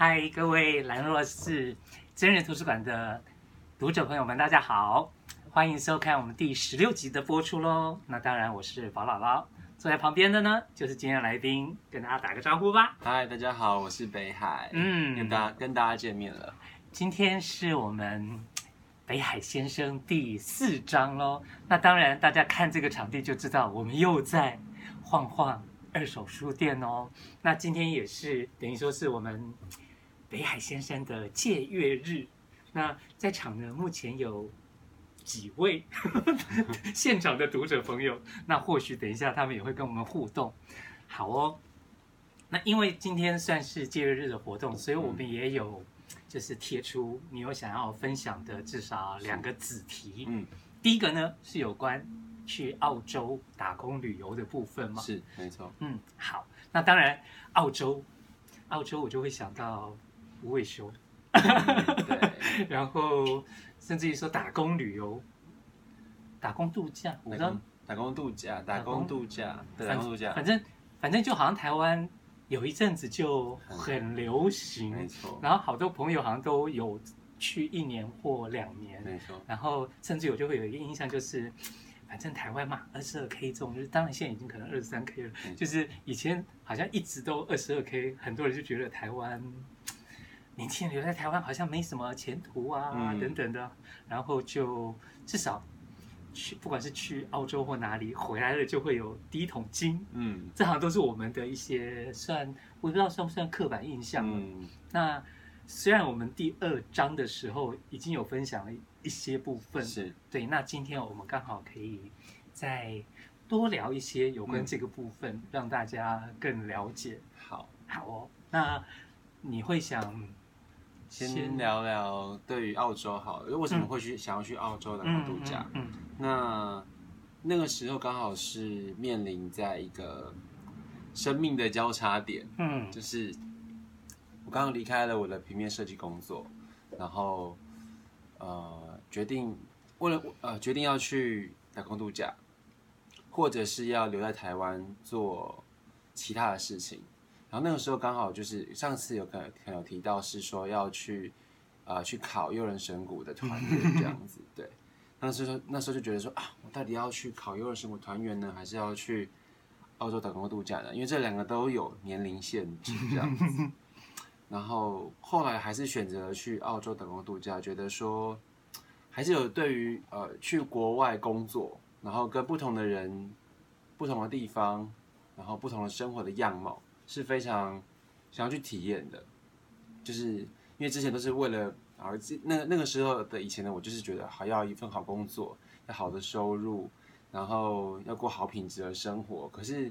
嗨，各位兰若寺真人图书馆的读者朋友们，大家好，欢迎收看我们第十六集的播出喽。那当然，我是宝姥姥，坐在旁边的呢就是今天来宾，跟大家打个招呼吧。嗨，大家好，我是北海，嗯，跟大家跟大家见面了。今天是我们北海先生第四章喽。那当然，大家看这个场地就知道，我们又在晃晃。二手书店哦，那今天也是等于说是我们北海先生的借阅日。那在场呢，目前有几位 现场的读者朋友，那或许等一下他们也会跟我们互动。好哦，那因为今天算是借阅日的活动，所以我们也有就是贴出你有想要分享的至少两个子题。嗯，第一个呢是有关。去澳洲打工旅游的部分吗？是，没错。嗯，好，那当然，澳洲，澳洲我就会想到无尾熊，对，然后甚至于说打工旅游，打工度假，我知道，打工度假，打工度假，打工度假，反正反正就好像台湾有一阵子就很流行，没错，然后好多朋友好像都有去一年或两年，没错，然后甚至我就会有一个印象就是。反正台湾嘛，二十二 K 重，就是当然现在已经可能二十三 K 了。就是以前好像一直都二十二 K，很多人就觉得台湾年轻人留在台湾好像没什么前途啊、嗯、等等的，然后就至少去不管是去澳洲或哪里回来了就会有第一桶金。嗯，这好像都是我们的一些算我不知道算不算刻板印象。嗯，那虽然我们第二章的时候已经有分享了。一些部分是对，那今天我们刚好可以再多聊一些有关这个部分，嗯、让大家更了解。好，好哦。那你会想先，先聊聊对于澳洲好，为什么会去、嗯、想要去澳洲打工度假？嗯，嗯，嗯，那那个时候刚好是面临在一个生命的交叉点。嗯，就是我刚刚离开了我的平面设计工作，然后呃。决定为了呃决定要去打工度假，或者是要留在台湾做其他的事情。然后那个时候刚好就是上次有可能有提到是说要去呃去考优人神鼓的团员这样子。对，那时候那时候就觉得说啊，我到底要去考优人神谷团员呢，还是要去澳洲打工度假呢？因为这两个都有年龄限制这样子。然后后来还是选择去澳洲打工度假，觉得说。还是有对于呃去国外工作，然后跟不同的人、不同的地方，然后不同的生活的样貌是非常想要去体验的。就是因为之前都是为了而那那个时候的以前呢，我就是觉得还要一份好工作，要好的收入，然后要过好品质的生活。可是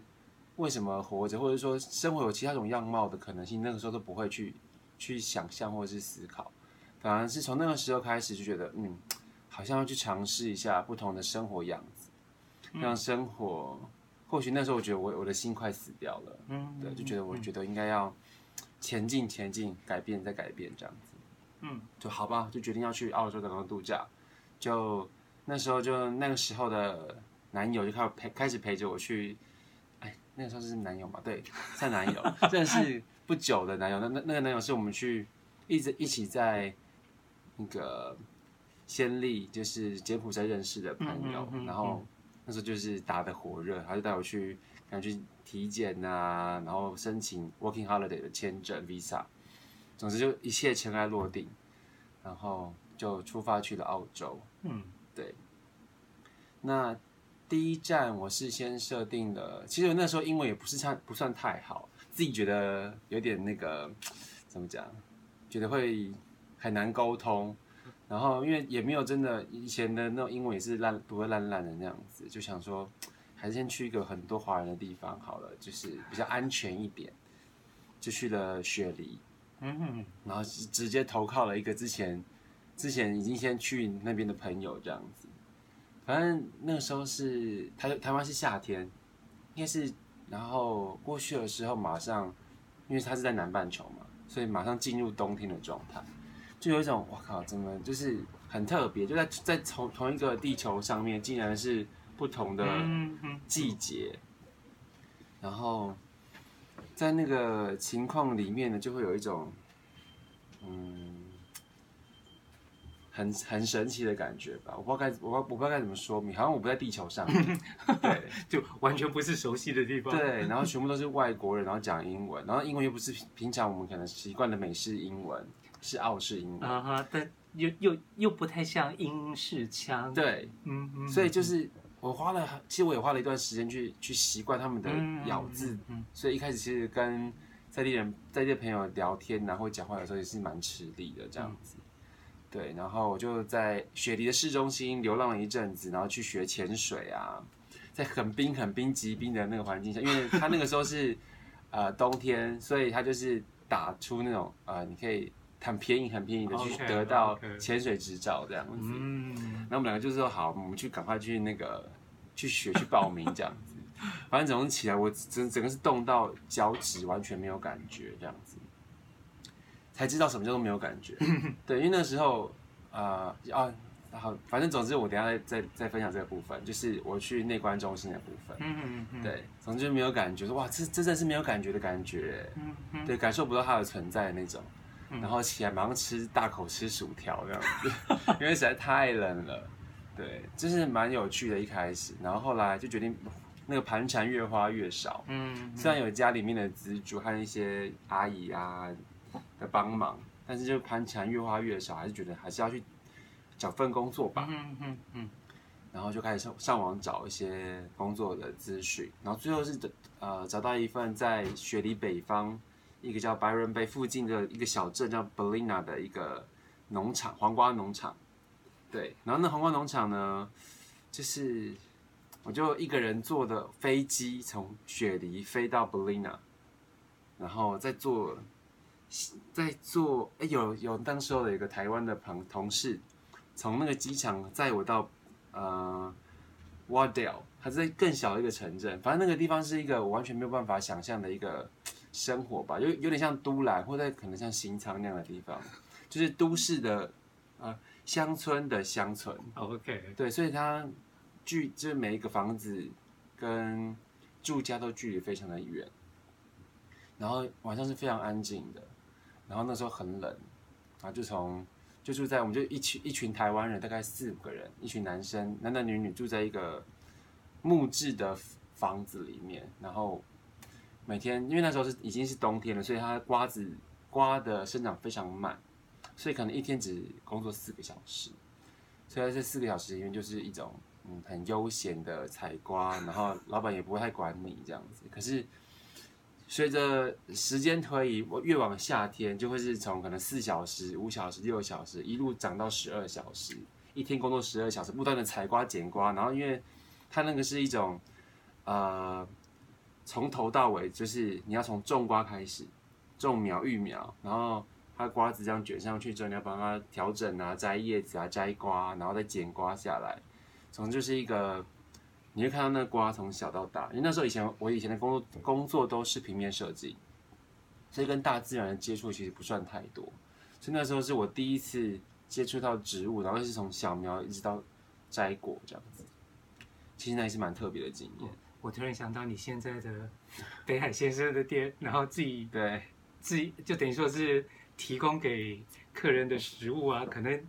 为什么活着，或者说生活有其他种样貌的可能性，那个时候都不会去去想象或者是思考。反而是从那个时候开始就觉得，嗯，好像要去尝试一下不同的生活样子，让生活，或许那时候我觉得我我的心快死掉了，嗯，对，就觉得我觉得应该要前进前进，改变再改变这样子，嗯，就好吧，就决定要去澳洲打工度假，就那时候就那个时候的男友就开始陪开始陪着我去，哎，那个时候是男友嘛，对，算男友，认识不久的男友，那那那个男友是我们去一直一起在。那个先例就是柬埔寨认识的朋友，嗯嗯嗯嗯、然后那时候就是打得火热，他就带我去，赶去体检啊，然后申请 working holiday 的签证 visa，总之就一切尘埃落定，然后就出发去了澳洲。嗯，对。那第一站我是先设定了，其实我那时候英文也不是差不算太好，自己觉得有点那个怎么讲，觉得会。很难沟通，然后因为也没有真的以前的那种英文也是烂读的烂烂的那样子，就想说还是先去一个很多华人的地方好了，就是比较安全一点，就去了雪梨，嗯哼，然后直接投靠了一个之前之前已经先去那边的朋友这样子，反正那个时候是台台湾是夏天，应该是然后过去的时候马上，因为它是在南半球嘛，所以马上进入冬天的状态。就有一种我靠，怎么就是很特别？就在在同同一个地球上面，竟然是不同的季节。然后在那个情况里面呢，就会有一种嗯，很很神奇的感觉吧。我不知道该我我不知道该怎么说明，好像我不在地球上，对，就完全不是熟悉的地方。对，然后全部都是外国人，然后讲英文，然后英文又不是平常我们可能习惯的美式英文，是澳式英文啊哈，但又又又不太像英式腔。对，嗯嗯，所以就是。我花了，其实我也花了一段时间去去习惯他们的咬字，嗯嗯嗯、所以一开始其实跟在地人、在地朋友聊天然后讲话的时候也是蛮吃力的这样子。嗯、对，然后我就在雪梨的市中心流浪了一阵子，然后去学潜水啊，在很冰、很冰、极冰的那个环境下，因为他那个时候是呃冬天，所以他就是打出那种呃你可以很便宜、很便宜的去得到潜水执照这样子。嗯，那我们两个就是说好，我们去赶快去那个。去学去报名这样子，反正早上起来我整整个是冻到脚趾完全没有感觉这样子，才知道什么叫做没有感觉。对，因为那时候呃啊好，反正总之我等下再再再分享这个部分，就是我去内观中心的部分。嗯嗯嗯。对，总之没有感觉，说哇这这真的是没有感觉的感觉。嗯嗯。对，感受不到它的存在的那种，然后起来马上吃大口吃薯条这样子，因为实在太冷了。对，就是蛮有趣的，一开始，然后后来就决定，那个盘缠越花越少。嗯，嗯，虽然有家里面的资助和一些阿姨啊的帮忙，但是就盘缠越花越少，还是觉得还是要去找份工作吧。嗯嗯嗯。然后就开始上上网找一些工作的资讯，然后最后是呃找到一份在雪梨北方一个叫 Byron Bay 附近的一个小镇叫 Belina 的一个农场，黄瓜农场。对，然后那黄瓜农场呢，就是我就一个人坐的飞机从雪梨飞到 Belina，然后再坐，再坐，哎，有有当时候的一个台湾的朋同事，从那个机场载我到呃 Warndale，它在更小的一个城镇，反正那个地方是一个我完全没有办法想象的一个生活吧，有有点像都兰或者可能像新仓那样的地方，就是都市的乡村的乡村，OK，对，所以它距就是每一个房子跟住家都距离非常的远，然后晚上是非常安静的，然后那时候很冷，然后就从就住在我们就一群一群台湾人，大概四五个人，一群男生男男女女住在一个木质的房子里面，然后每天因为那时候是已经是冬天了，所以它瓜子瓜的生长非常慢。所以可能一天只工作四个小时，所以在这四个小时里面就是一种嗯很悠闲的采瓜，然后老板也不会太管你这样子。可是随着时间推移，我越往夏天就会是从可能四小时、五小时、六小时一路涨到十二小时，一天工作十二小时，不断的采瓜捡瓜，然后因为它那个是一种呃从头到尾就是你要从种瓜开始，种苗育苗，然后。它瓜子这样卷上去之后，你要帮它调整啊，摘叶子啊，摘瓜，然后再剪瓜下来。总之就是一个，你会看到那个瓜从小到大。因为那时候以前我以前的工作工作都是平面设计，所以跟大自然的接触其实不算太多。所以那时候是我第一次接触到植物，然后是从小苗一直到摘果这样子。其实那也是蛮特别的经验。我突然想到你现在的北海先生的店，然后自己对自己就等于说是。提供给客人的食物啊，可能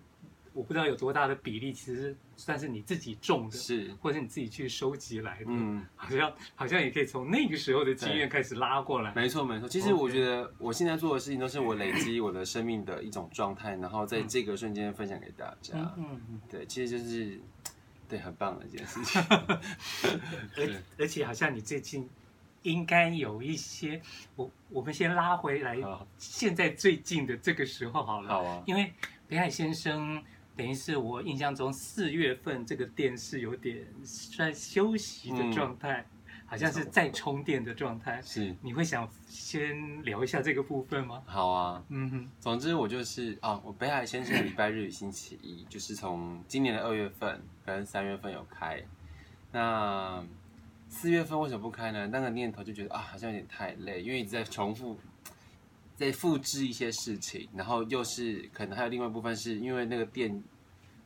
我不知道有多大的比例，其实算是你自己种的，是，或者你自己去收集来的，嗯，好像好像也可以从那个时候的经验开始拉过来。没错没错，其实我觉得我现在做的事情都是我累积我的生命的一种状态，然后在这个瞬间分享给大家。嗯嗯，对，其实就是对很棒的一件事情。而而且好像你最近。应该有一些，我我们先拉回来，现在最近的这个时候好了，好啊，因为北海先生等于是我印象中四月份这个店是有点算休息的状态，嗯、好像是在充电的状态。是，你会想先聊一下这个部分吗？好啊，嗯哼，总之我就是啊，我北海先生的礼拜日与星期一，就是从今年的二月份跟三月份有开，那。四月份为什么不开呢？那个念头就觉得啊，好像有点太累，因为一直在重复，在复制一些事情，然后又是可能还有另外一部分是因为那个店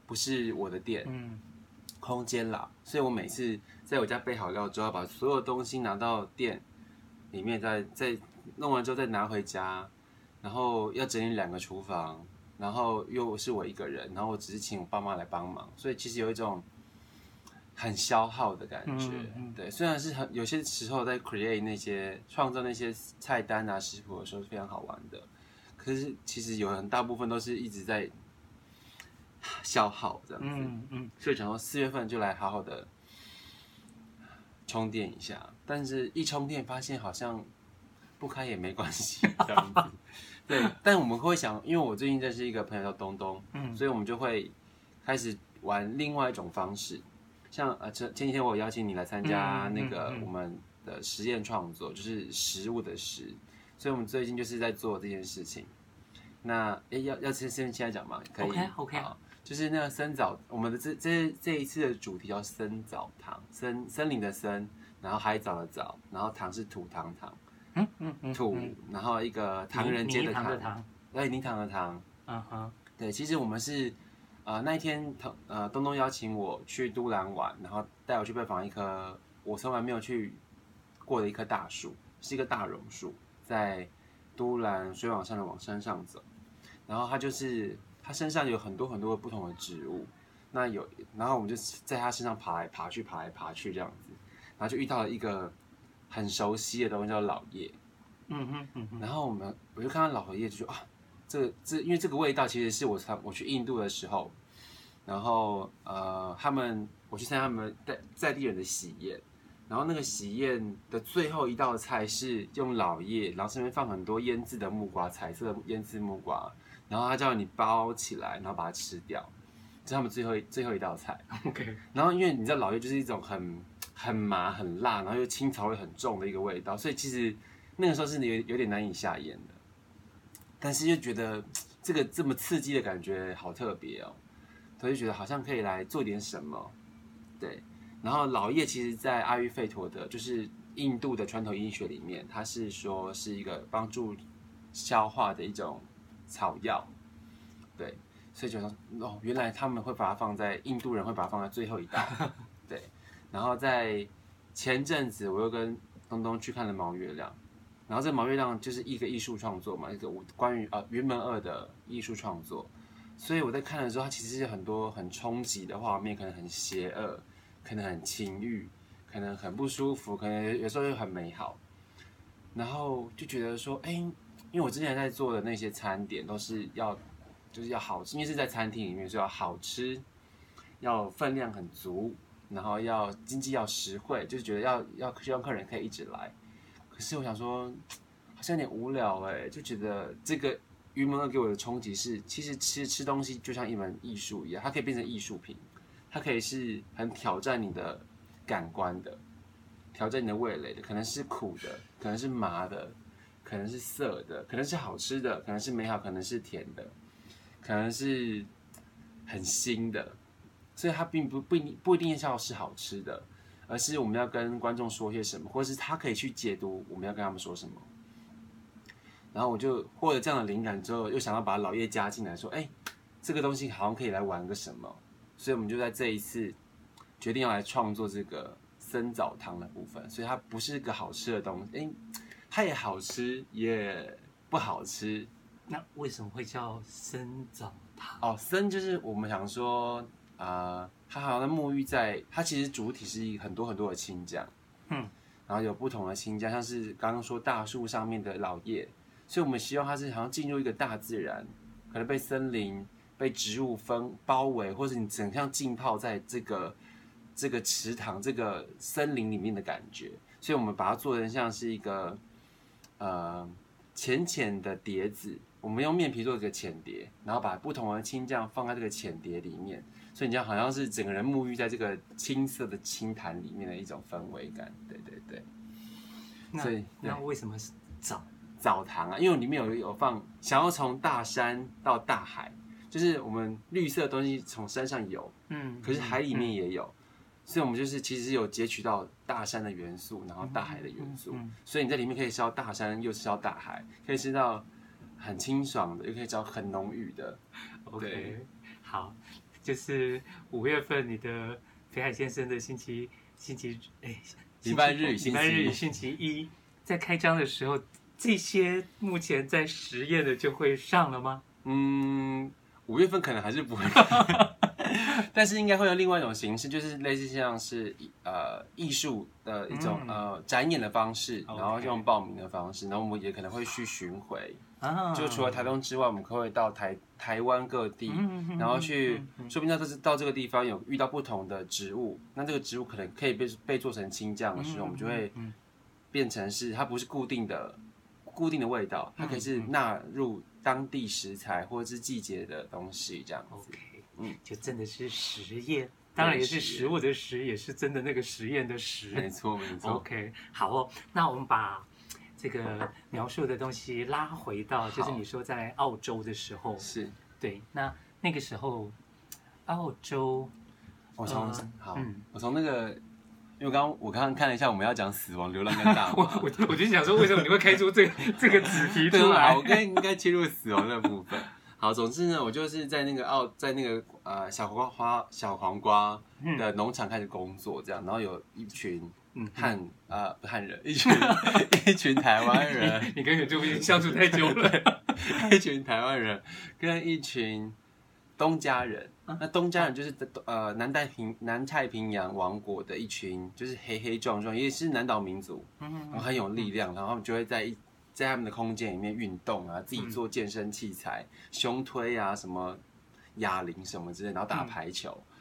不是我的店，嗯，空间啦，所以我每次在我家备好料之后，把所有东西拿到店里面再，再再弄完之后再拿回家，然后要整理两个厨房，然后又是我一个人，然后我只是请我爸妈来帮忙，所以其实有一种很消耗的感觉。嗯嗯、对，虽然是很有些时候在 create 那些创造那些菜单啊食谱的时候是非常好玩的，可是其实有很大部分都是一直在消耗这样子。嗯嗯，所以想说四月份就来好好的充电一下，但是一充电发现好像。不开也没关系，这样子。对，但我们会想，因为我最近认识一个朋友叫东东，嗯，所以我们就会开始玩另外一种方式，像呃前前几天我有邀请你来参加那个我们的实验创作，就是食物的食，所以我们最近就是在做这件事情。那哎，要要先先现在讲吗？可以，OK OK，好，就是那个森早，我们的这这这一次的主题叫森早堂，森森林的森，然后海藻的藻，然后糖是土堂堂。嗯嗯嗯，土，然后一个唐人街的唐，糖对，泥塘的塘，嗯哼，对，其实我们是，呃，那一天，呃，东东邀请我去都兰玩，然后带我去拜访一棵我从来没有去过的一棵大树，是一个大榕树，在都兰水往上的往山上走，然后它就是它身上有很多很多不同的植物，那有，然后我们就在它身上爬来爬去，爬来爬去这样子，然后就遇到了一个。很熟悉的东西叫老叶，嗯哼嗯哼，然后我们我就看到老叶就说啊，这这因为这个味道其实是我上我去印度的时候，然后呃他们我去参加他们在在地人的喜宴，然后那个喜宴的最后一道菜是用老叶，然后上面放很多腌制的木瓜，彩色的腌制木瓜，然后他叫你包起来，然后把它吃掉，这是他们最后最后一道菜。OK，然后因为你知道老叶就是一种很。很麻很辣，然后又青草味很重的一个味道，所以其实那个时候是有有点难以下咽的。但是又觉得这个这么刺激的感觉好特别哦，所以就觉得好像可以来做点什么。对，然后老叶其实，在阿育吠陀的，就是印度的传统医学里面，它是说是一个帮助消化的一种草药。对，所以就说哦，原来他们会把它放在印度人会把它放在最后一道。然后在前阵子，我又跟东东去看了毛月亮，然后这毛月亮就是一个艺术创作嘛，一个关于呃云门二的艺术创作，所以我在看的时候，它其实是很多很冲击的画面，可能很邪恶，可能很情欲，可能很不舒服，可能有时候又很美好，然后就觉得说，哎，因为我之前在做的那些餐点都是要就是要好吃，因为是在餐厅里面，所以要好吃，要分量很足。然后要经济要实惠，就是觉得要要希望客人可以一直来。可是我想说，好像有点无聊哎，就觉得这个云门二给我的冲击是，其实吃吃东西就像一门艺术一样，它可以变成艺术品，它可以是很挑战你的感官的，挑战你的味蕾的，可能是苦的，可能是麻的，可能是涩的，可能是好吃的，可能是美好，可能是甜的，可能是很新的。所以它并不不一定不一定要是好吃的，而是我们要跟观众说些什么，或者是他可以去解读我们要跟他们说什么。然后我就获得这样的灵感之后，又想要把老叶加进来，说：“哎，这个东西好像可以来玩个什么。”所以我们就在这一次决定要来创作这个森早堂的部分。所以它不是个好吃的东西，哎，它也好吃也不好吃。那为什么会叫森早堂？哦，生就是我们想说。啊，它好像沐浴在它其实主体是很多很多的青酱，嗯，然后有不同的青酱，像是刚刚说大树上面的老叶，所以我们希望它是好像进入一个大自然，可能被森林、被植物分包围，或者你整像浸泡在这个这个池塘、这个森林里面的感觉，所以我们把它做成像是一个呃浅浅的碟子，我们用面皮做一个浅碟，然后把不同的青酱放在这个浅碟里面。所以你就好像是整个人沐浴在这个青色的青潭里面的一种氛围感，对对对。那所以那为什么是澡澡堂啊？因为里面有有放想要从大山到大海，就是我们绿色的东西从山上有，嗯，可是海里面也有，嗯、所以我们就是其实有截取到大山的元素，然后大海的元素，嗯嗯嗯、所以你在里面可以吃到大山，又吃到大海，可以吃到很清爽的，又可以吃到很浓郁的。OK，好。就是五月份，你的北海先生的星期星期哎，礼拜日礼拜日星期一，在开张的时候，这些目前在实验的就会上了吗？嗯，五月份可能还是不会，但是应该会有另外一种形式，就是类似像是呃艺术的一种、嗯、呃展演的方式，然后用报名的方式，然后我们也可能会去巡回。啊、就除了台东之外，我们可以到台台湾各地，嗯、然后去，说不定到这到这个地方有遇到不同的植物，那这个植物可能可以被被做成青酱的时候，嗯、我们就会变成是它不是固定的固定的味道，它可以是纳入当地食材或者是季节的东西这样子。嗯，就真的是实验，当然也是食物的实，也是真的那个实验的实。没错没错。OK，好哦，那我们把。这个描述的东西拉回到，就是你说在澳洲的时候，是对。那那个时候，澳洲，我从、呃、好，嗯、我从那个，因为刚刚我刚刚看了一下，我们要讲死亡、流浪跟大 我我我就想说，为什么你会开出这个这个主题 出来？我该应该切入死亡的部分。好，总之呢，我就是在那个澳，在那个呃小黄瓜小黄瓜的农场开始工作，这样，然后有一群。嗯，汉啊，不汉人，一群 一群台湾人，你跟原住民相处太久了。一群台湾人跟一群东家人，啊、那东家人就是呃南太平南太平洋王国的一群，就是黑黑壮壮，也是南岛民族，然后很有力量，然后他们就会在一在他们的空间里面运动啊，自己做健身器材，嗯、胸推啊，什么哑铃什么之类，然后打排球，嗯、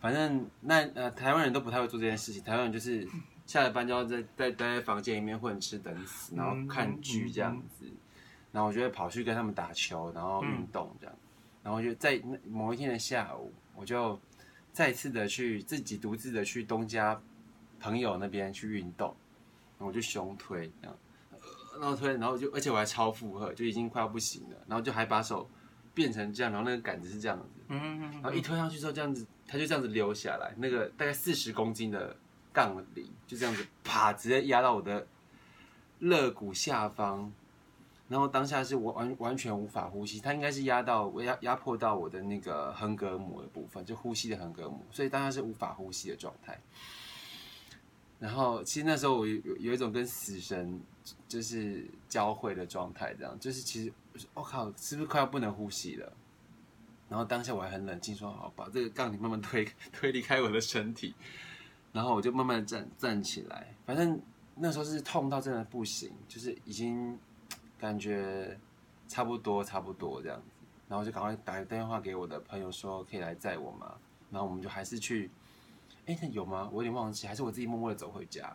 反正那呃台湾人都不太会做这件事情，台湾人就是。下了班就要在在待在房间里面混吃等死，然后看剧这样子，然后我就会跑去跟他们打球，然后运动这样，然后就在某一天的下午，我就再次的去自己独自的去东家朋友那边去运动，然后我就胸推这样，然后推，然后就而且我还超负荷，就已经快要不行了，然后就还把手变成这样，然后那个杆子是这样子，然后一推上去之后这样子，它就这样子溜下来，那个大概四十公斤的。杠铃就这样子，啪，直接压到我的肋骨下方，然后当下是完完完全无法呼吸，它应该是压到压压迫到我的那个横膈膜的部分，就呼吸的横膈膜，所以当下是无法呼吸的状态。然后其实那时候我有有一种跟死神就是交汇的状态，这样就是其实我靠，是不是快要不能呼吸了？然后当下我还很冷静，说好，把这个杠铃慢慢推 推离开我的身体。然后我就慢慢站站起来，反正那时候是痛到真的不行，就是已经感觉差不多差不多这样子，然后就赶快打个电话给我的朋友说可以来载我吗？然后我们就还是去，哎，那有吗？我有点忘记，还是我自己默默的走回家，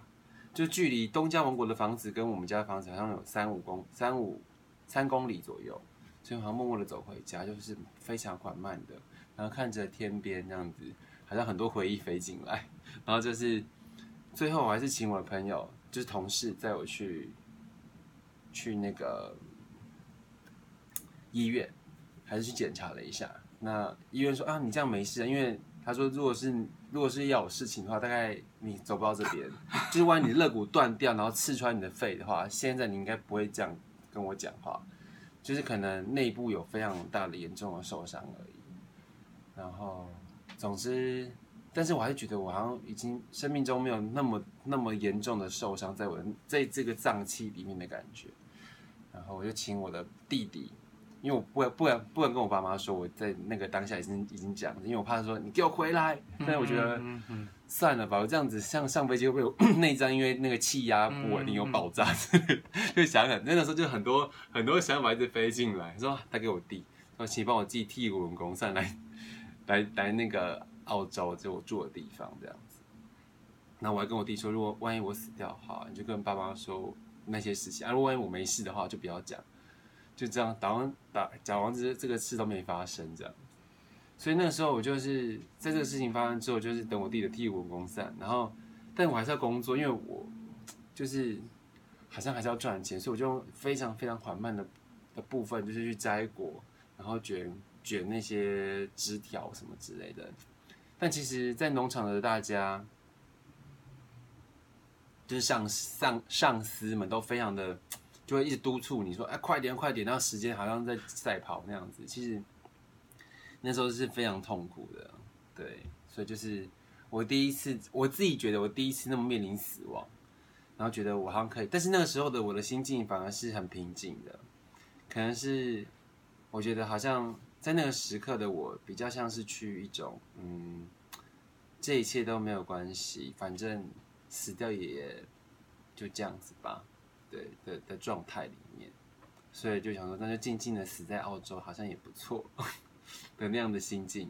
就距离东家王国的房子跟我们家的房子好像有三五公三五三公里左右，所以好像默默的走回家，就是非常缓慢的，然后看着天边这样子，好像很多回忆飞进来。然后就是，最后我还是请我的朋友，就是同事载我去，去那个医院，还是去检查了一下。那医院说啊，你这样没事啊，因为他说，如果是如果是要有事情的话，大概你走不到这边，就是万一你肋骨断掉，然后刺穿你的肺的话，现在你应该不会这样跟我讲话，就是可能内部有非常大的严重的受伤而已。然后，总之。但是我还是觉得我好像已经生命中没有那么那么严重的受伤在我的在这个脏器里面的感觉，然后我就请我的弟弟，因为我不不敢不敢跟我爸妈说我在那个当下已经已经讲了，因为我怕说你给我回来。但是我觉得算了吧，我这样子像上飞机会不会 内脏因为那个气压不稳定有爆炸？就想想那个时候就很多很多想法一直飞进来，说他给我弟，说请帮我寄替骨轮功散来来来那个。澳洲就我住的地方这样子，那我还跟我弟说，如果万一我死掉的话，你就跟爸妈说那些事情啊。如果万一我没事的话，就不要讲，就这样打完打讲完这这个事都没发生这样。所以那个时候我就是在这个事情发生之后，就是等我弟的替骨功散，然后但我还是要工作，因为我就是好像还是要赚钱，所以我就用非常非常缓慢的的部分，就是去摘果，然后卷卷那些枝条什么之类的。但其实，在农场的大家，就是上上上司们都非常的，就会一直督促你说：“哎，快点，快点！”那时间好像在赛跑那样子。其实那时候是非常痛苦的，对。所以就是我第一次，我自己觉得我第一次那么面临死亡。然后觉得我好像可以，但是那个时候的我的心境反而是很平静的，可能是我觉得好像在那个时刻的我比较像是去一种嗯，这一切都没有关系，反正死掉也就这样子吧，对的的状态里面，所以就想说那就静静的死在澳洲好像也不错的那样的心境，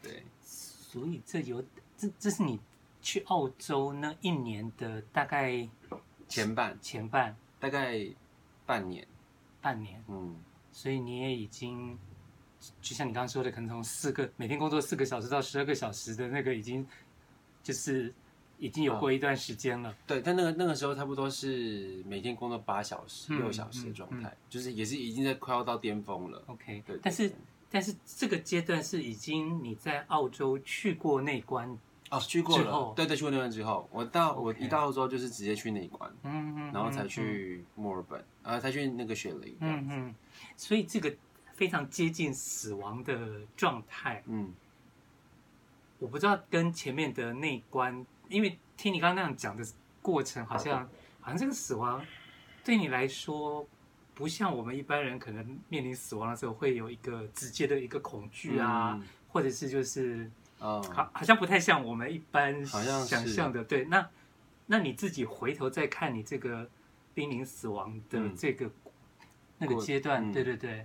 对，所以这有这这是你。去澳洲那一年的大概前半，前半大概半年，半年，嗯，所以你也已经，就像你刚刚说的，可能从四个每天工作四个小时到十二个小时的那个，已经就是已经有过一段时间了。哦、对，但那个那个时候差不多是每天工作八小时、六小时的状态，就是也是已经在快要到巅峰了。OK，对，对，但是但是这个阶段是已经你在澳洲去过那关。哦，去过了，对对，去过那边之后，我到我一到澳洲就是直接去那一关，嗯嗯，然后才去墨尔本，啊，才去那个雪梨，嗯嗯，所以这个非常接近死亡的状态，嗯，我不知道跟前面的那一关，因为听你刚刚那样讲的过程，好像好像这个死亡对你来说，不像我们一般人可能面临死亡的时候会有一个直接的一个恐惧啊，或者是就是。哦，好，好像不太像我们一般想象的。对，那那你自己回头再看你这个濒临死亡的这个、嗯、那个阶段，嗯、对对对。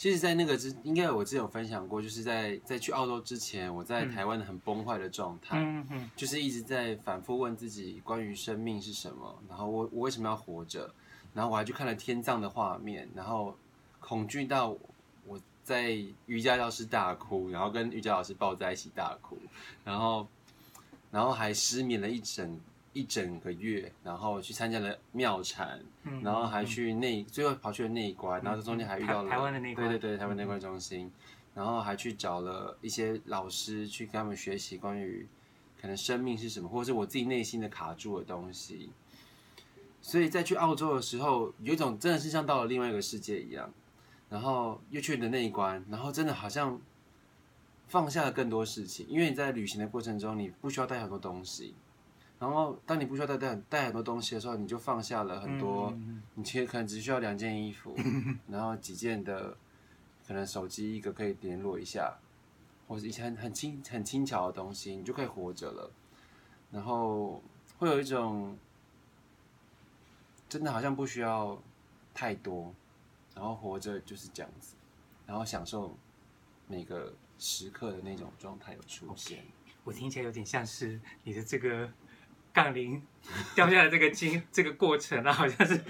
其实，在那个之，应该我之前有分享过，就是在在去澳洲之前，我在台湾很崩坏的状态，嗯嗯，就是一直在反复问自己关于生命是什么，然后我我为什么要活着，然后我还去看了天葬的画面，然后恐惧到我。在瑜伽教室大哭，然后跟瑜伽老师抱在一起大哭，然后，然后还失眠了一整一整个月，然后去参加了庙产，嗯、然后还去内，嗯、最后跑去了内关，然后中间还遇到了台湾的内关，对对对，台湾内关中心，嗯、然后还去找了一些老师去跟他们学习关于可能生命是什么，或者是我自己内心的卡住的东西，所以在去澳洲的时候，有一种真的是像到了另外一个世界一样。然后又去了那一关，然后真的好像放下了更多事情，因为你在旅行的过程中，你不需要带很多东西。然后当你不需要带带带很多东西的时候，你就放下了很多。你其实可能只需要两件衣服，然后几件的可能手机一个可以联络一下，或者一些很很轻很轻巧的东西，你就可以活着了。然后会有一种真的好像不需要太多。然后活着就是这样子，然后享受每个时刻的那种状态有出现。Okay. 我听起来有点像是你的这个杠铃掉下来这个经 这个过程啊，好像是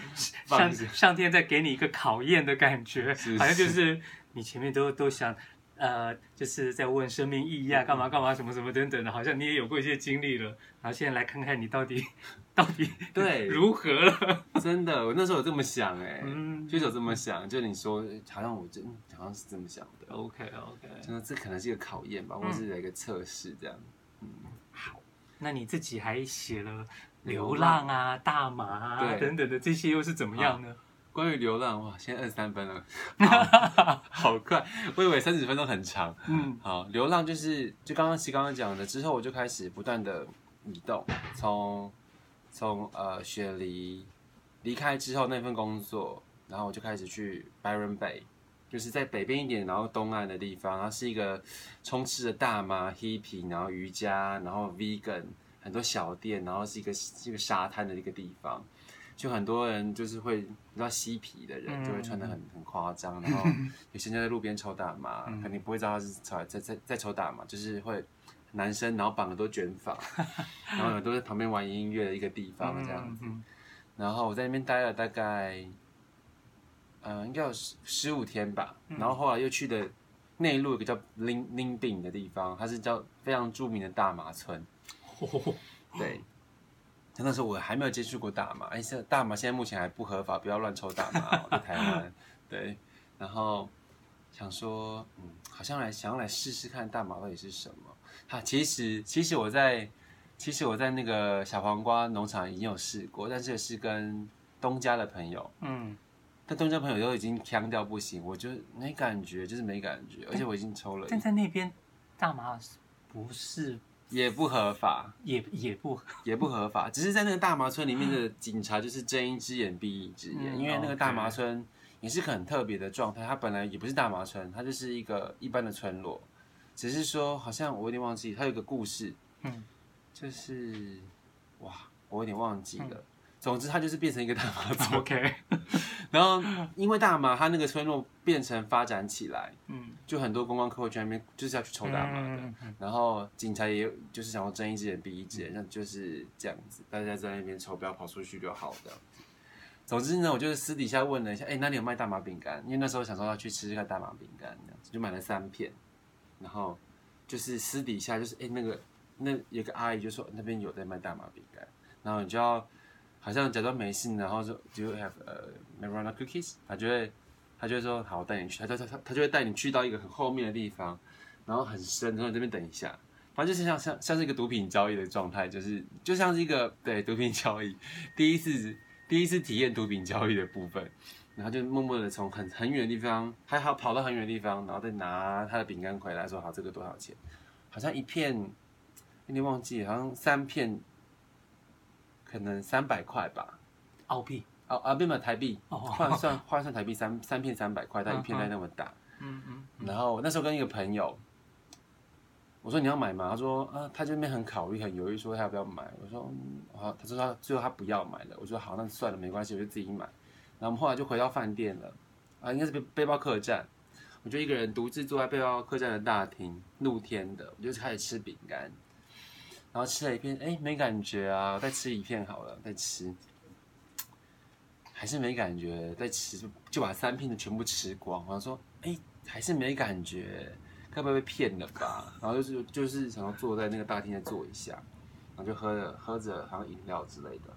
上上天在给你一个考验的感觉，是是好像就是你前面都都想。呃，就是在问生命意义啊，干嘛干嘛，什么什么等等的，好像你也有过一些经历了，然后现在来看看你到底 到底对如何了？真的，我那时候有这么想哎、欸，嗯，就是有这么想，就你说好像我真好像是这么想的。OK OK，真的这可能是一个考验吧，或者是一个测试这样。嗯，好，那你自己还写了流浪啊、大麻啊对等等的这些又是怎么样呢？关于流浪哇，现在二十三分了，好，好快，我以为三十分钟很长。嗯，好，流浪就是就刚刚其实刚刚讲的，之后我就开始不断的移动，从从呃雪梨离开之后那份工作，然后我就开始去 Byron Bay，就是在北边一点，然后东岸的地方，然后是一个充斥着大麻、hippie，然后瑜伽，然后 vegan 很多小店，然后是一个是一个沙滩的一个地方。就很多人就是会，你知道嬉皮的人就会穿的很很夸张，然后有些人在路边抽大麻，肯定不会知道他是抽在在在抽大麻，就是会男生然后绑很多卷发，然后都在旁边玩音乐的一个地方这样子。然后我在那边待了大概，呃，应该有十十五天吧。然后后来又去的内陆一个叫林林饼的地方，它是叫非常著名的大麻村。对。那时候我还没有接触过大麻，哎，现大麻现在目前还不合法，不要乱抽大麻，在台湾。对，然后想说，嗯，好像来想要来试试看大麻到底是什么。哈，其实其实我在其实我在那个小黄瓜农场已经有试过，但是是跟东家的朋友，嗯，但东家朋友都已经锵掉不行，我就没感觉，就是没感觉，而且我已经抽了。但在那边大麻不是也不合法，也也不也不合法，只是在那个大麻村里面的警察就是睁一只眼闭一只眼，嗯、因为那个大麻村也是个很特别的状态，它本来也不是大麻村，它就是一个一般的村落，只是说好像我有点忘记，它有个故事，嗯，就是哇，我有点忘记了。嗯总之，它就是变成一个大麻子。OK，然后因为大麻，它那个村落变成发展起来，嗯，就很多观光客会去那边，就是要去抽大麻的。嗯嗯、然后警察也就是想要睁一只眼闭一只眼，那、嗯、就是这样子，大家在那边抽，不要跑出去就好的。总之呢，我就是私底下问了一下，哎，那里有卖大麻饼干？因为那时候想说要去吃吃看大麻饼干，这样子就买了三片。然后就是私底下就是，哎，那个那有个阿姨就说那边有在卖大麻饼干，然后你就要。好像假装没事，然后说 Do you have 呃、uh, marijuana cookies？他就会，他就会说好，我带你去。他他他他就会带你去到一个很后面的地方，然后很深，然后这边等一下。反正就是像像像是一个毒品交易的状态，就是就像是一个对毒品交易，第一次第一次体验毒品交易的部分，然后就默默的从很很远的地方，还好跑到很远的地方，然后再拿他的饼干回来，说好这个多少钱？好像一片有点忘记，好像三片。可能三百块吧，澳币哦啊，不嘛台币，换算换算台币三三片三百块，但一片才那么大，嗯嗯。然后那时候跟一个朋友，我说你要买吗？他说啊，他这边很考虑，很犹豫，说他要不要买。我说好，他说他最后他不要买了。我说好，那算了，没关系，我就自己买。然后我们后来就回到饭店了，啊，应该是背背包客栈，我就一个人独自坐在背包客栈的大厅，露天的，我就开始吃饼干。然后吃了一片，哎，没感觉啊，再吃一片好了，再吃，还是没感觉，再吃就把三片的全部吃光。然后说，哎，还是没感觉，该不会被骗了吧？然后就是就是想要坐在那个大厅再坐一下，然后就喝着喝着好像饮料之类的。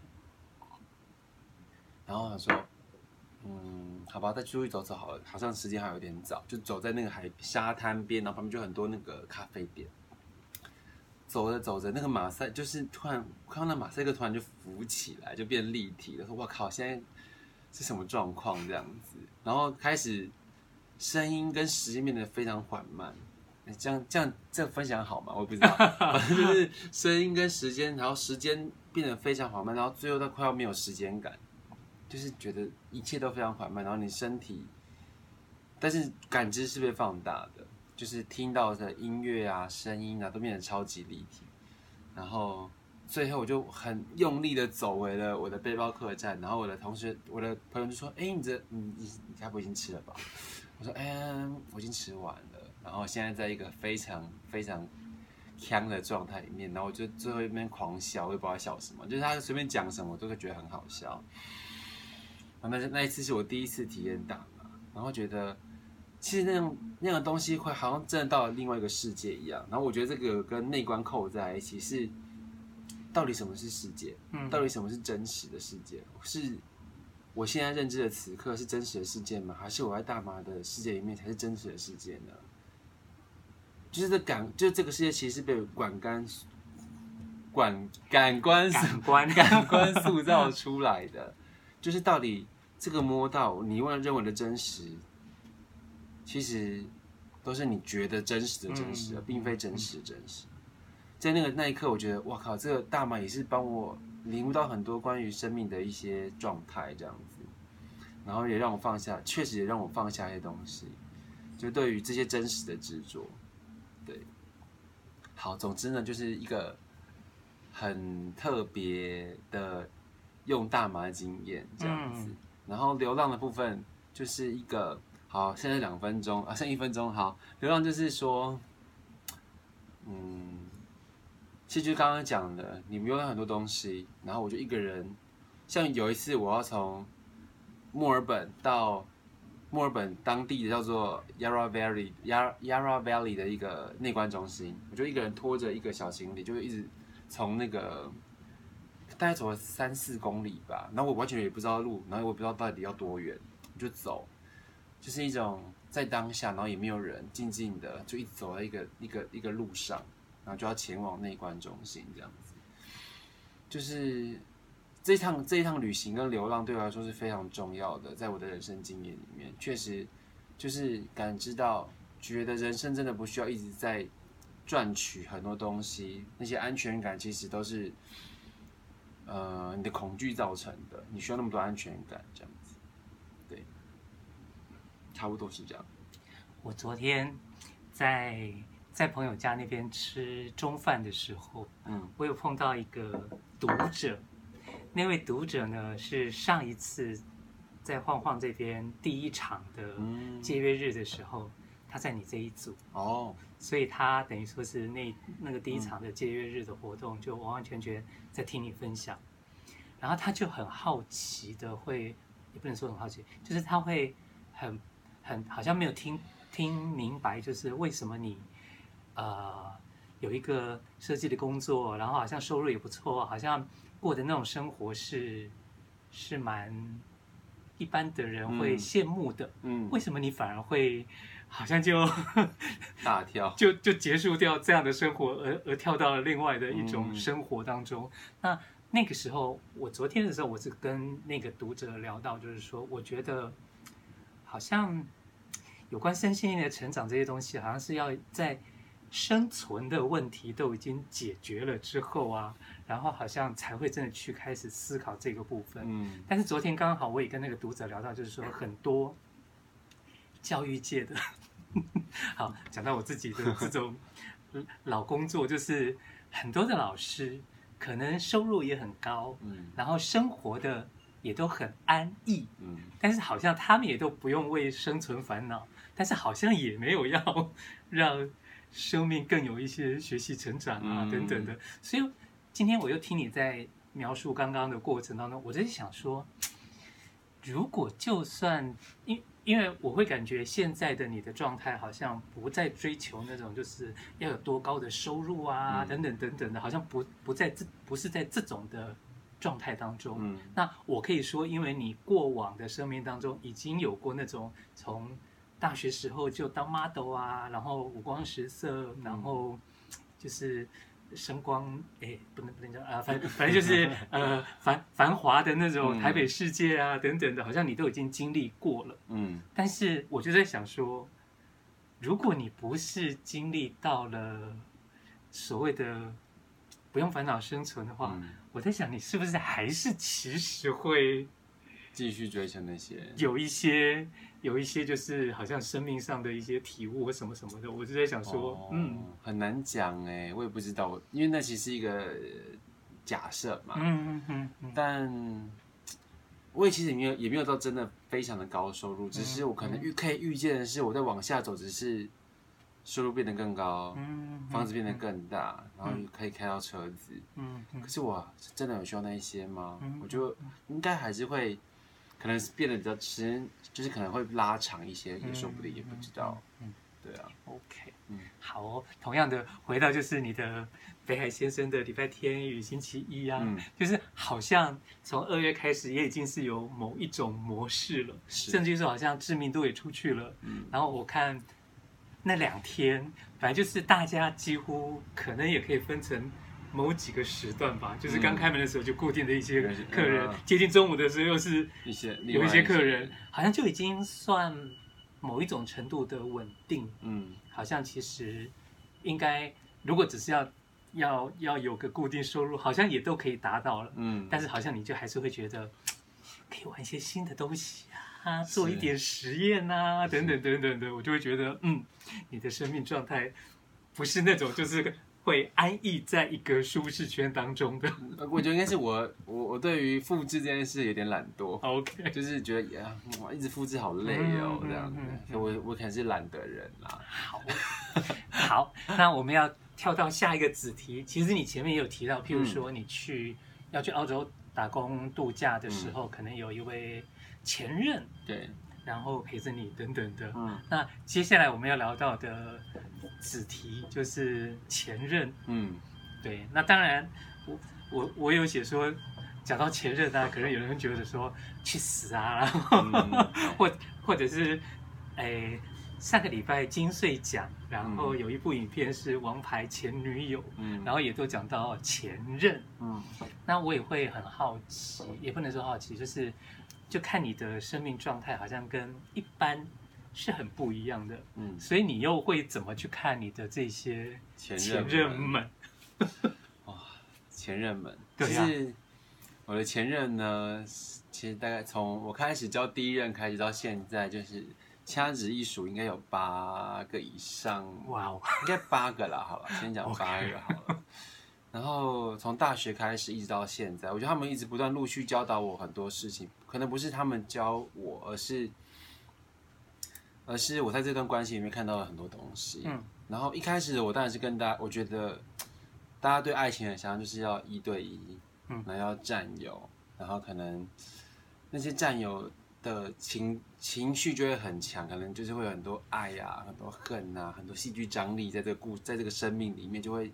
然后他说，嗯，好吧，再出去走走好了，好像时间还有点早，就走在那个海沙滩边，然后旁边就很多那个咖啡店。走着走着，那个马赛就是突然看到那马赛克突然就浮起来，就变立体了。说：“我靠，现在是什么状况？”这样子，然后开始声音跟时间变得非常缓慢。这样这样这样分享好吗？我不知道，反正就是声音跟时间，然后时间变得非常缓慢，然后最后到快要没有时间感，就是觉得一切都非常缓慢，然后你身体，但是感知是被放大的。就是听到的音乐啊、声音啊，都变得超级立体。然后最后我就很用力的走回了我的背包客栈。然后我的同学、我的朋友就说：“哎，你这你你你该不会已经吃了吧？” 我说：“哎，我已经吃完了。”然后现在在一个非常非常锵的状态里面。然后我就最后一边狂笑，我也不知道笑什么。就是他随便讲什么，我都会觉得很好笑。那那一次是我第一次体验大麻，然后觉得。其实那样那样的东西会好像真的到了另外一个世界一样，然后我觉得这个跟内观扣在一起是，到底什么是世界？嗯，到底什么是真实的世界？是我现在认知的此刻是真实的世界吗？还是我在大麻的世界里面才是真实的世界呢？就是这感，就是这个世界其实是被感官、感感官、感官、感官塑造出来的。就是到底这个摸到你认认为的真实。其实都是你觉得真实的真实，并非真实的真实。在那个那一刻，我觉得哇靠，这个大麻也是帮我领悟到很多关于生命的一些状态，这样子，然后也让我放下，确实也让我放下一些东西，就对于这些真实的执着。对，好，总之呢，就是一个很特别的用大麻的经验这样子。然后流浪的部分就是一个。好，现在两分钟啊，剩一分钟。好，流浪就是说，嗯，其实就刚刚讲的，你们用了很多东西，然后我就一个人。像有一次，我要从墨尔本到墨尔本当地的叫做 Yarra Valley Yarra Yara Valley 的一个内观中心，我就一个人拖着一个小行李，就一直从那个大概走了三四公里吧，然后我完全也不知道路，然后我也不知道到底要多远，就走。就是一种在当下，然后也没有人，静静的就一走在一个一个一个路上，然后就要前往内观中心这样子。就是这一趟这一趟旅行跟流浪对我来说是非常重要的，在我的人生经验里面，确实就是感知到，觉得人生真的不需要一直在赚取很多东西，那些安全感其实都是，呃，你的恐惧造成的。你需要那么多安全感，这样，差不多是这样。我昨天在在朋友家那边吃中饭的时候，嗯，我有碰到一个读者，那位读者呢是上一次在晃晃这边第一场的借阅日的时候。嗯他在你这一组哦，所以他等于说是那那个第一场的借阅日的活动，就完完全全在听你分享，然后他就很好奇的会，也不能说很好奇，就是他会很很好像没有听听明白，就是为什么你呃有一个设计的工作，然后好像收入也不错，好像过的那种生活是是蛮一般的人会羡慕的，嗯，为什么你反而会？好像就 大跳，就就结束掉这样的生活，而而跳到了另外的一种生活当中。嗯、那那个时候，我昨天的时候，我是跟那个读者聊到，就是说，我觉得好像有关身心灵的成长这些东西，好像是要在生存的问题都已经解决了之后啊，然后好像才会真的去开始思考这个部分。嗯，但是昨天刚好我也跟那个读者聊到，就是说很多教育界的。好，讲到我自己的 这种老工作，就是很多的老师可能收入也很高，嗯，然后生活的也都很安逸，嗯，但是好像他们也都不用为生存烦恼，但是好像也没有要让生命更有一些学习成长啊等等的，所以今天我又听你在描述刚刚的过程当中，我在想说，如果就算因因为我会感觉现在的你的状态好像不再追求那种就是要有多高的收入啊，等等等等的，好像不不在这不是在这种的状态当中。嗯，那我可以说，因为你过往的生命当中已经有过那种从大学时候就当 model 啊，然后五光十色，然后就是。声光哎，不能不能讲啊，反反正就是呃繁繁华的那种台北世界啊、嗯、等等的，好像你都已经经历过了。嗯，但是我就在想说，如果你不是经历到了所谓的不用烦恼生存的话，嗯、我在想你是不是还是其实会继续追求那些有一些。有一些就是好像生命上的一些体悟或什么什么的，我就在想说，哦、嗯，很难讲哎，我也不知道，因为那其实是一个假设嘛，嗯嗯嗯，嗯但我也其实也没有也没有到真的非常的高收入，只是我可能预可以预见的是，我在往下走，只是收入变得更高，嗯，房子变得更大，嗯、然后可以开到车子，嗯，可是我真的有需要那一些吗？嗯、我就应该还是会。可能是变得比较迟，就是可能会拉长一些，也说不定，也不知道。嗯，嗯对啊。OK，嗯，好哦。同样的，回到就是你的北海先生的礼拜天与星期一啊，嗯、就是好像从二月开始也已经是有某一种模式了，甚至于说好像知名度也出去了。嗯，然后我看那两天，反正就是大家几乎可能也可以分成。某几个时段吧，就是刚开门的时候就固定的一些客人，嗯、接近中午的时候又是一些有一些客人，好像就已经算某一种程度的稳定。嗯，好像其实应该如果只是要要要有个固定收入，好像也都可以达到了。嗯，但是好像你就还是会觉得 可以玩一些新的东西啊，做一点实验啊，等等等等的，我就会觉得嗯，你的生命状态不是那种 就是。会安逸在一个舒适圈当中的，我觉得应该是我我我对于复制这件事有点懒惰，OK，就是觉得呀，哇，一直复制好累哦，这样子，我我可能是懒的人啦。好，好，那我们要跳到下一个子题。其实你前面也有提到，譬如说你去要去澳洲打工度假的时候，可能有一位前任，对。然后陪着你等等的，嗯，那接下来我们要聊到的子题就是前任，嗯，对，那当然我我我有写说，讲到前任啊，可能有人觉得说去死啊，然后、嗯、或或者是哎上个礼拜金穗奖，然后有一部影片是《王牌前女友》，嗯，然后也都讲到前任，嗯，那我也会很好奇，也不能说好奇，就是。就看你的生命状态，好像跟一般是很不一样的。嗯，所以你又会怎么去看你的这些前任们？哇，前任们，对呀。我的前任呢，其实大概从我开始教第一任开始到现在，就是掐指一数，应该有八个以上。哇哦，应该八个了。好了，先讲八个好了。然后从大学开始一直到现在，我觉得他们一直不断陆续教导我很多事情。可能不是他们教我，而是而是我在这段关系里面看到了很多东西。嗯。然后一开始我当然是跟大家，我觉得大家对爱情的想象就是要一对一。嗯然后要占有，然后可能那些占有的情情绪就会很强，可能就是会有很多爱呀、啊，很多恨啊，很多戏剧张力在这个故，在这个生命里面就会，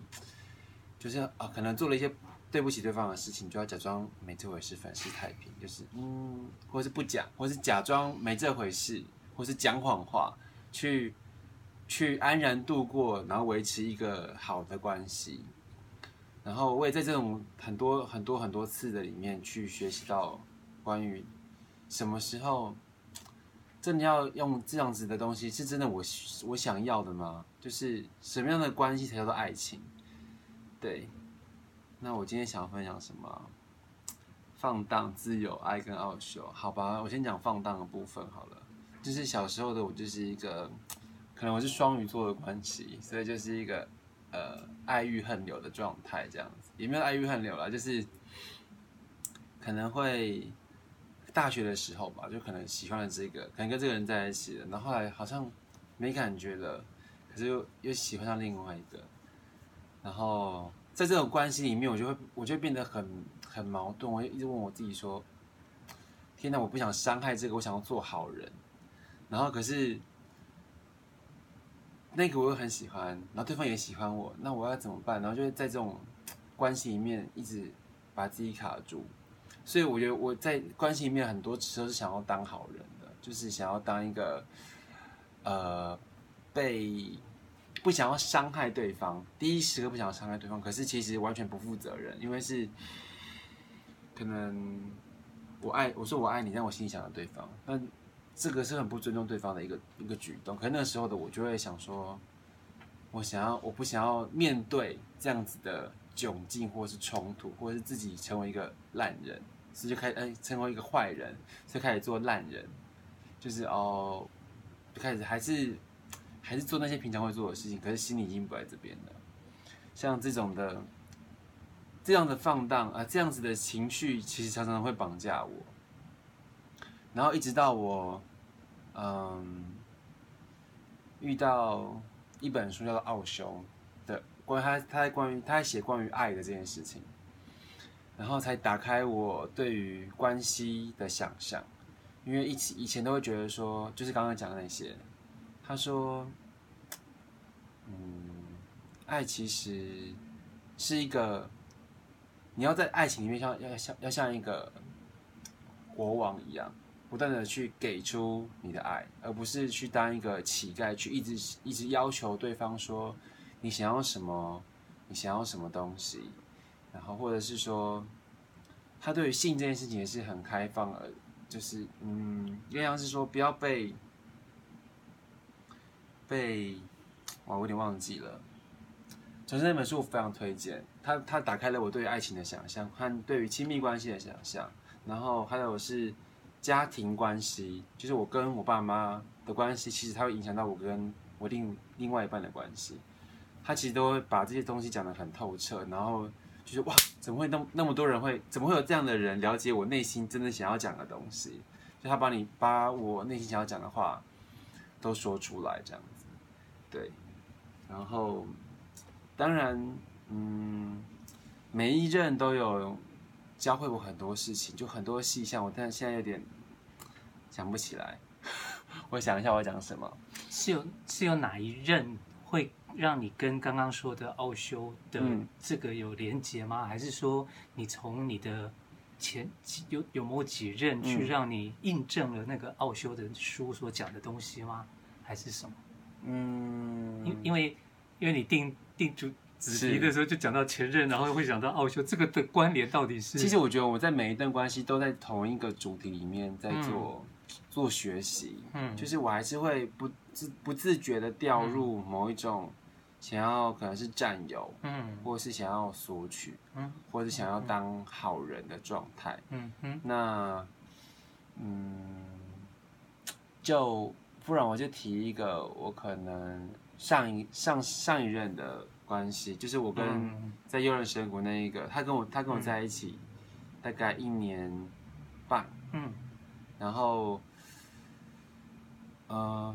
就是啊，可能做了一些对不起对方的事情，就要假装没这回事，粉饰太平，就是嗯，或是不讲，或是假装没这回事，或是讲谎话，去去安然度过，然后维持一个好的关系。然后我也在这种很多很多很多次的里面去学习到，关于什么时候真的要用这样子的东西，是真的我我想要的吗？就是什么样的关系才叫做爱情？对。那我今天想要分享什么？放荡、自由、爱跟傲羞。好吧，我先讲放荡的部分好了。就是小时候的我就是一个，可能我是双鱼座的关系，所以就是一个。呃，爱欲横流的状态这样子，也没有爱欲横流啦，就是可能会大学的时候吧，就可能喜欢了这个，可能跟这个人在一起了，然后后来好像没感觉了，可是又又喜欢上另外一个，然后在这种关系里面，我就会我就会变得很很矛盾，我就一直问我自己说，天哪，我不想伤害这个，我想要做好人，然后可是。那个我又很喜欢，然后对方也喜欢我，那我要怎么办？然后就会在这种关系里面一直把自己卡住，所以我觉得我在关系里面很多时候是想要当好人的，就是想要当一个呃被不想要伤害对方，第一时刻不想要伤害对方，可是其实完全不负责任，因为是可能我爱我说我爱你，但我心里想着对方，但。这个是很不尊重对方的一个一个举动，可是那时候的我就会想说，我想要，我不想要面对这样子的窘境，或是冲突，或者是自己成为一个烂人，所以就开始哎，成为一个坏人，所以开始做烂人，就是哦，就开始还是还是做那些平常会做的事情，可是心里已经不在这边了。像这种的这样的放荡啊，这样子的情绪，其实常常会绑架我，然后一直到我。嗯，遇到一本书叫做《奥修》的，关于他，他在关于他在写关于爱的这件事情，然后才打开我对于关系的想象。因为以以前都会觉得说，就是刚刚讲的那些，他说，嗯，爱其实是一个，你要在爱情里面像要像要像一个国王一样。不断的去给出你的爱，而不是去当一个乞丐，去一直一直要求对方说你想要什么，你想要什么东西，然后或者是说，他对于性这件事情也是很开放，而就是嗯，应该是说不要被被，哇，我有点忘记了。总之那本书我非常推荐，他他打开了我对于爱情的想象和对于亲密关系的想象，然后还有是。家庭关系就是我跟我爸妈的关系，其实它会影响到我跟我另另外一半的关系。他其实都会把这些东西讲得很透彻，然后就是哇，怎么会那么那么多人会，怎么会有这样的人了解我内心真的想要讲的东西？就他帮你把我内心想要讲的话都说出来，这样子。对，然后当然，嗯，每一任都有。教会我很多事情，就很多细项，我但现在有点想不起来。我想一下，我要讲什么？是有是有哪一任会让你跟刚刚说的奥修的这个有连结吗？嗯、还是说你从你的前有有某几任去让你印证了那个奥修的书所讲的东西吗？还是什么？嗯，因因为因为你定定主。子题的时候就讲到前任，然后会讲到奥修，这个的关联到底是？其实我觉得我在每一段关系都在同一个主题里面在做做学习，嗯，就是我还是会不自不自觉的掉入某一种想要可能是占有，嗯，或是想要索取，嗯，或者是想要当好人的状态，嗯嗯，那，嗯，就不然我就提一个我可能上一上上一任的关系，就是我跟在优人神谷那一个，他跟我他跟我在一起大概一年半，嗯，然后。呃，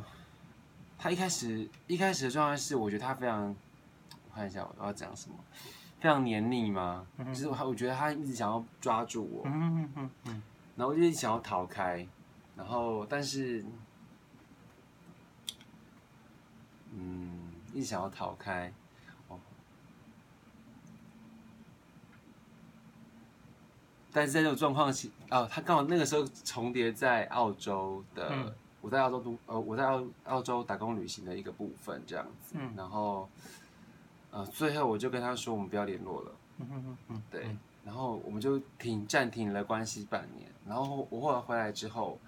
他一开始一开始的状态是，我觉得他非常，我看一下我要讲什么，非常黏腻嘛，嗯、就是我我觉得他一直想要抓住我，嗯嗯嗯，然后我就一直想要逃开，然后但是，嗯，一直想要逃开，哦，但是在这种状况下，哦，他刚好那个时候重叠在澳洲的。嗯我在澳洲读，呃，我在澳澳洲打工旅行的一个部分这样子，嗯、然后，呃，最后我就跟他说，我们不要联络了，嗯嗯嗯，对，嗯、然后我们就停暂停了关系半年，然后我后来回来之后，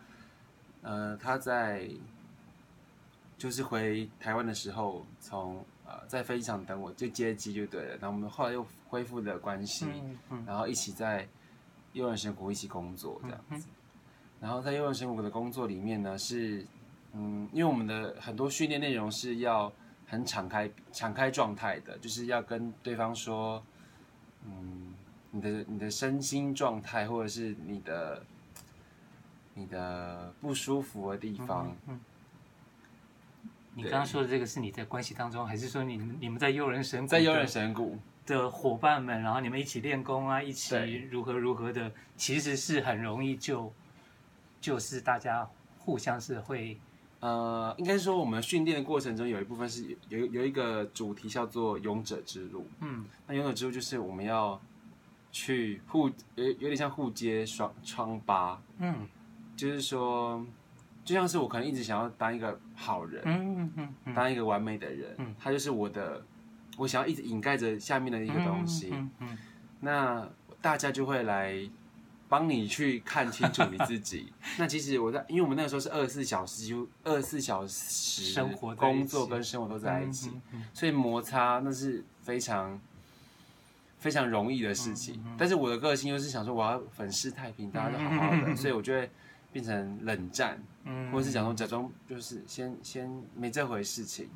呃，他在，就是回台湾的时候，从呃在飞机场等我，就接机就对了，然后我们后来又恢复了关系，嗯嗯、然后一起在优人神谷一起工作这样子。然后在优人神谷的工作里面呢，是，嗯，因为我们的很多训练内容是要很敞开、敞开状态的，就是要跟对方说，嗯，你的你的身心状态，或者是你的你的不舒服的地方。你刚刚说的这个是你在关系当中，还是说你你们在悠人神谷在悠人神谷的伙伴们，然后你们一起练功啊，一起如何如何的，其实是很容易就。就是大家互相是会，呃，应该说我们训练的过程中有一部分是有有一个主题叫做勇者之路，嗯，那勇者之路就是我们要去互有有点像互揭双疮疤，嗯，就是说就像是我可能一直想要当一个好人，嗯嗯嗯，当一个完美的人，嗯，他就是我的，我想要一直掩盖着下面的一个东西，嗯嗯，那大家就会来。帮你去看清楚你自己。那其实我在，因为我们那个时候是二十四小时，就二十四小时生活、工作跟生活都在一起，所以摩擦那是非常非常容易的事情。但是我的个性又是想说，我要粉饰太平，大家都好好的，所以我就会变成冷战，嗯或者是讲说假装就是先先没这回事情。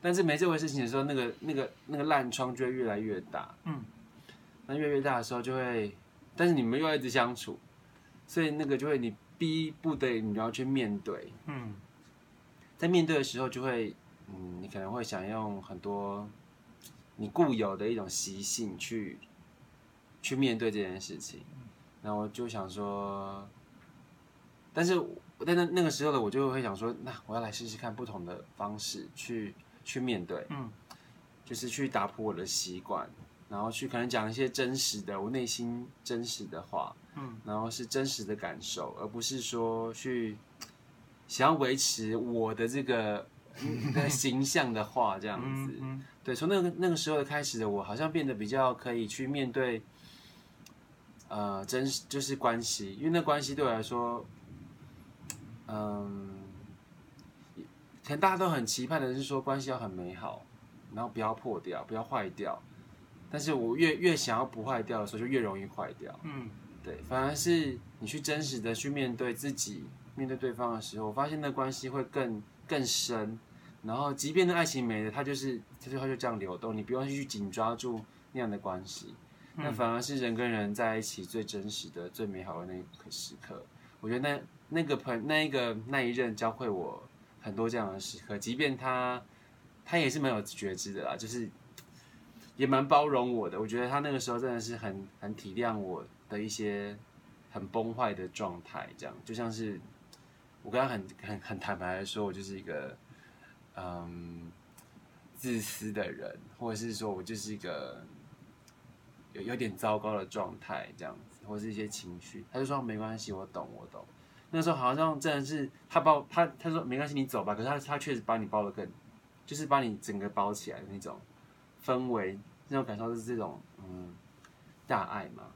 但是没这回事情的时候，那个那个那个烂疮就会越来越大。嗯，那越来越大的时候就会。但是你们又要一直相处，所以那个就会你逼不得你要去面对。嗯，在面对的时候就会，嗯，你可能会想用很多你固有的一种习性去去面对这件事情。然后我就想说，但是在那那个时候的我就会想说，那我要来试试看不同的方式去去面对。嗯，就是去打破我的习惯。然后去可能讲一些真实的，我内心真实的话，嗯，然后是真实的感受，而不是说去 想要维持我的这个 的形象的话这样子。嗯嗯、对，从那个那个时候的开始的我，好像变得比较可以去面对，呃，真实就是关系，因为那关系对我来说，嗯，可能大家都很期盼的是说关系要很美好，然后不要破掉，不要坏掉。但是我越越想要不坏掉的时候，就越容易坏掉。嗯，对，反而是你去真实的去面对自己，面对对方的时候，我发现那关系会更更深。然后，即便那爱情没了，它就是，它就它就这样流动，你不用去紧抓住那样的关系。嗯，那反而是人跟人在一起最真实的、最美好的那一刻时刻。我觉得那那个朋那一个那一任教会我很多这样的时刻，即便他他也是蛮有觉知的啦，就是。也蛮包容我的，我觉得他那个时候真的是很很体谅我的一些很崩坏的状态，这样就像是我跟他很很很坦白的说，我就是一个嗯自私的人，或者是说我就是一个有有点糟糕的状态这样子，或是一些情绪，他就说没关系，我懂我懂。那时候好像真的是他包他他说没关系，你走吧，可是他他确实把你包得更，就是把你整个包起来的那种氛围。那种感受是这种，嗯，大爱嘛，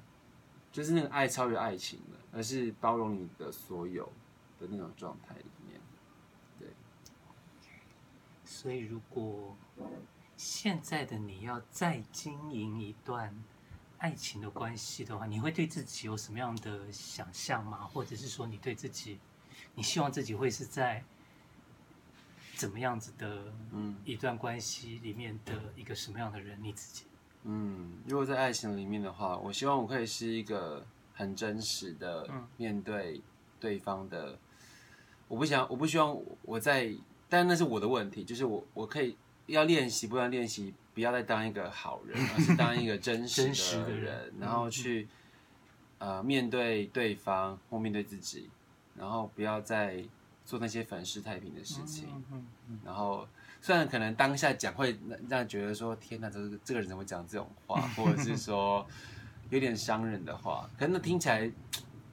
就是那个爱超越爱情的，而是包容你的所有的那种状态里面。对，所以如果现在的你要再经营一段爱情的关系的话，你会对自己有什么样的想象吗？或者是说，你对自己，你希望自己会是在怎么样子的嗯一段关系里面的一个什么样的人？你自己？嗯，如果在爱情里面的话，我希望我可以是一个很真实的面对对方的。嗯、我不想，我不希望我在，但那是我的问题，就是我我可以要练习，不断练习，不要再当一个好人，而是当一个真实的 人，实的人然后去、嗯、呃面对对方或面对自己，然后不要再做那些粉饰太平的事情，嗯嗯嗯、然后。虽然可能当下讲会让人觉得说天哪，这个这个人怎么讲这种话，或者是 说有点伤人的话，可能那听起来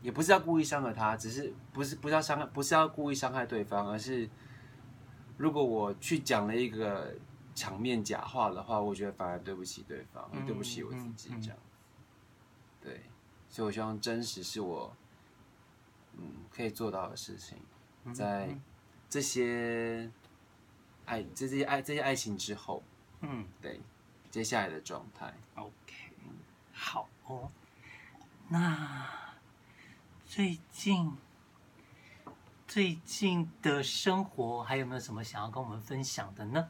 也不是要故意伤了他，只是不是不是要伤害，不是要故意伤害对方，而是如果我去讲了一个场面假话的话，我觉得反而对不起对方，也对不起我自己这样。对，所以我希望真实是我嗯可以做到的事情，在这些。爱这些爱这些爱情之后，嗯，对，接下来的状态，OK，好哦。那最近最近的生活还有没有什么想要跟我们分享的呢？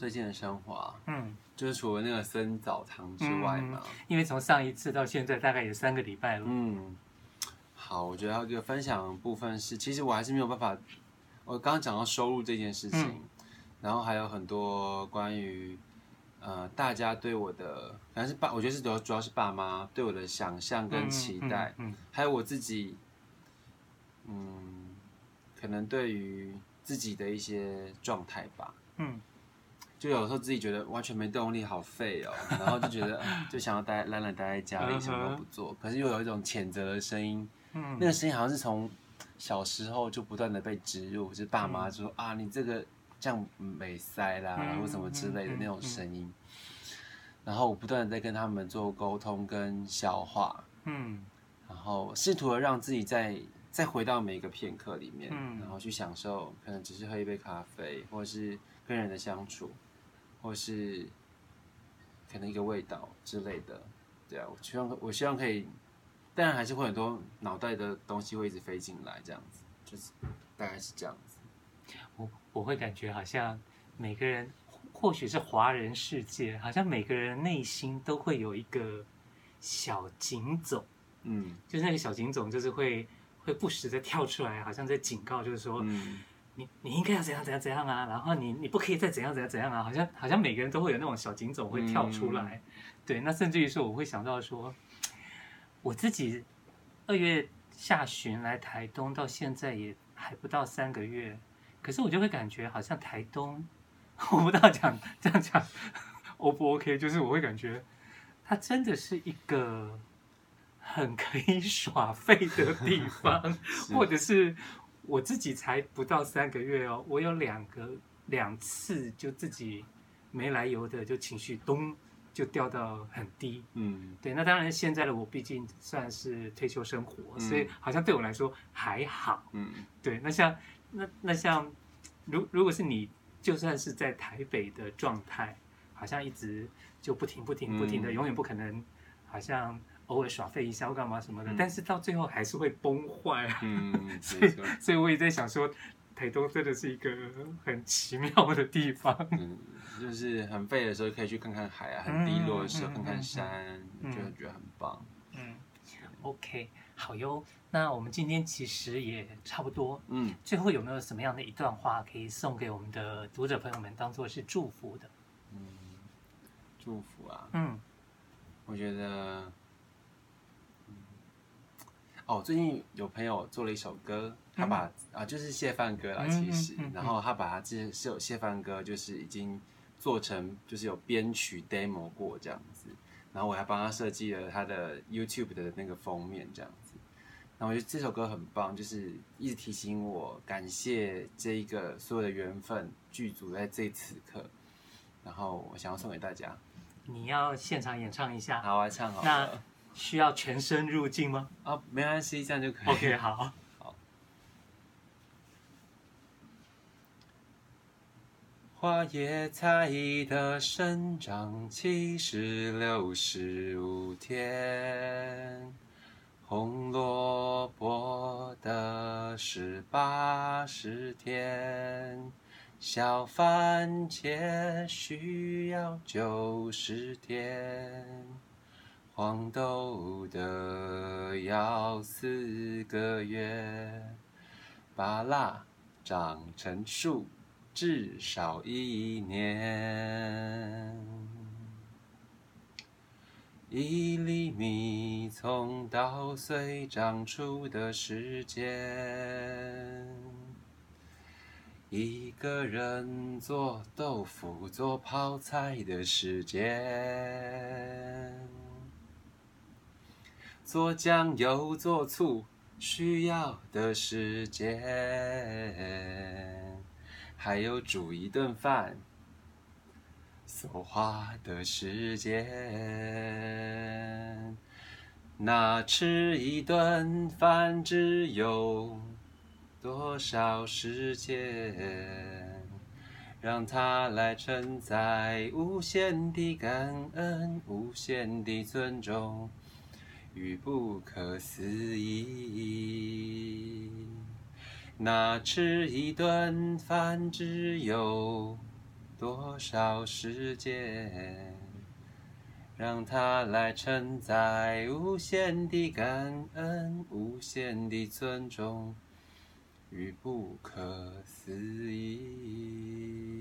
最近的生活，嗯，就是除了那个生澡堂之外嘛，嗯，因为从上一次到现在大概有三个礼拜了，嗯，好，我觉得这个分享部分是，其实我还是没有办法，我刚刚讲到收入这件事情。嗯。然后还有很多关于，呃，大家对我的，反正是爸，我觉得是主要主要是爸妈对我的想象跟期待，嗯，还有我自己，嗯，可能对于自己的一些状态吧，嗯，就有时候自己觉得完全没动力，好废哦，然后就觉得 就想要待懒懒待在家里什么都不做，可是又有一种谴责的声音，嗯，那个声音好像是从小时候就不断的被植入，就是爸妈说、嗯、啊，你这个。这样美塞啦，或什么之类的那种声音，然后我不断的在跟他们做沟通跟消化，嗯，然后试图的让自己再再回到每一个片刻里面，然后去享受，可能只是喝一杯咖啡，或是跟人的相处，或是可能一个味道之类的，对啊，我希望我希望可以，当然还是会很多脑袋的东西会一直飞进来，这样子，就是大概是这样子。我我会感觉好像每个人，或许是华人世界，好像每个人内心都会有一个小警总，嗯，就是那个小警总，就是会会不时的跳出来，好像在警告，就是说，嗯，你你应该要怎样怎样怎样啊，然后你你不可以再怎样怎样怎样啊，好像好像每个人都会有那种小警总会跳出来，嗯、对，那甚至于说我会想到说，我自己二月下旬来台东，到现在也还不到三个月。可是我就会感觉好像台东，我不知道讲这样讲 O 不 OK，就是我会感觉它真的是一个很可以耍废的地方，或者是我自己才不到三个月哦，我有两个两次就自己没来由的就情绪咚就掉到很低，嗯，对，那当然现在的我毕竟算是退休生活，嗯、所以好像对我来说还好，嗯，对，那像。那那像，如如果是你，就算是在台北的状态，好像一直就不停不停不停的，嗯、永远不可能，好像偶尔耍废一下或干嘛什么的，嗯、但是到最后还是会崩坏。嗯，所以所以我也在想说，台东真的是一个很奇妙的地方。嗯，就是很废的时候可以去看看海啊，很低落的时候看看山，就觉得很棒。嗯，OK。好哟，那我们今天其实也差不多。嗯，最后有没有什么样的一段话可以送给我们的读者朋友们，当做是祝福的？嗯，祝福啊。嗯，我觉得，嗯，哦，最近有朋友做了一首歌，他把、嗯、啊，就是谢饭歌啦，其实，然后他把他这是有谢饭歌，就是已经做成，就是有编曲 demo 过这样子，然后我还帮他设计了他的 YouTube 的那个封面这样子。然后我觉得这首歌很棒，就是一直提醒我感谢这一个所有的缘分剧组在这此刻。然后我想要送给大家。你要现场演唱一下？好，我来唱好。那需要全身入镜吗？啊没关系这样就可以。好好。好。花野菜的生长期是六十五天红萝卜的十八十天小番茄需要九十天。黄豆的要四个月，芭乐长成树至少一年，一粒米从稻穗长出的时间，一个人做豆腐做泡菜的时间。做酱油、做醋需要的时间，还有煮一顿饭所花的时间。那吃一顿饭只有多少时间？让它来承载无限的感恩，无限的尊重。与不可思议，那吃一顿饭只有多少时间？让它来承载无限的感恩，无限的尊重与不可思议。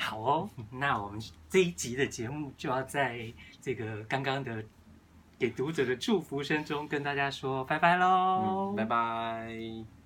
好哦，那我们这一集的节目就要在这个刚刚的给读者的祝福声中跟大家说拜拜喽，拜拜。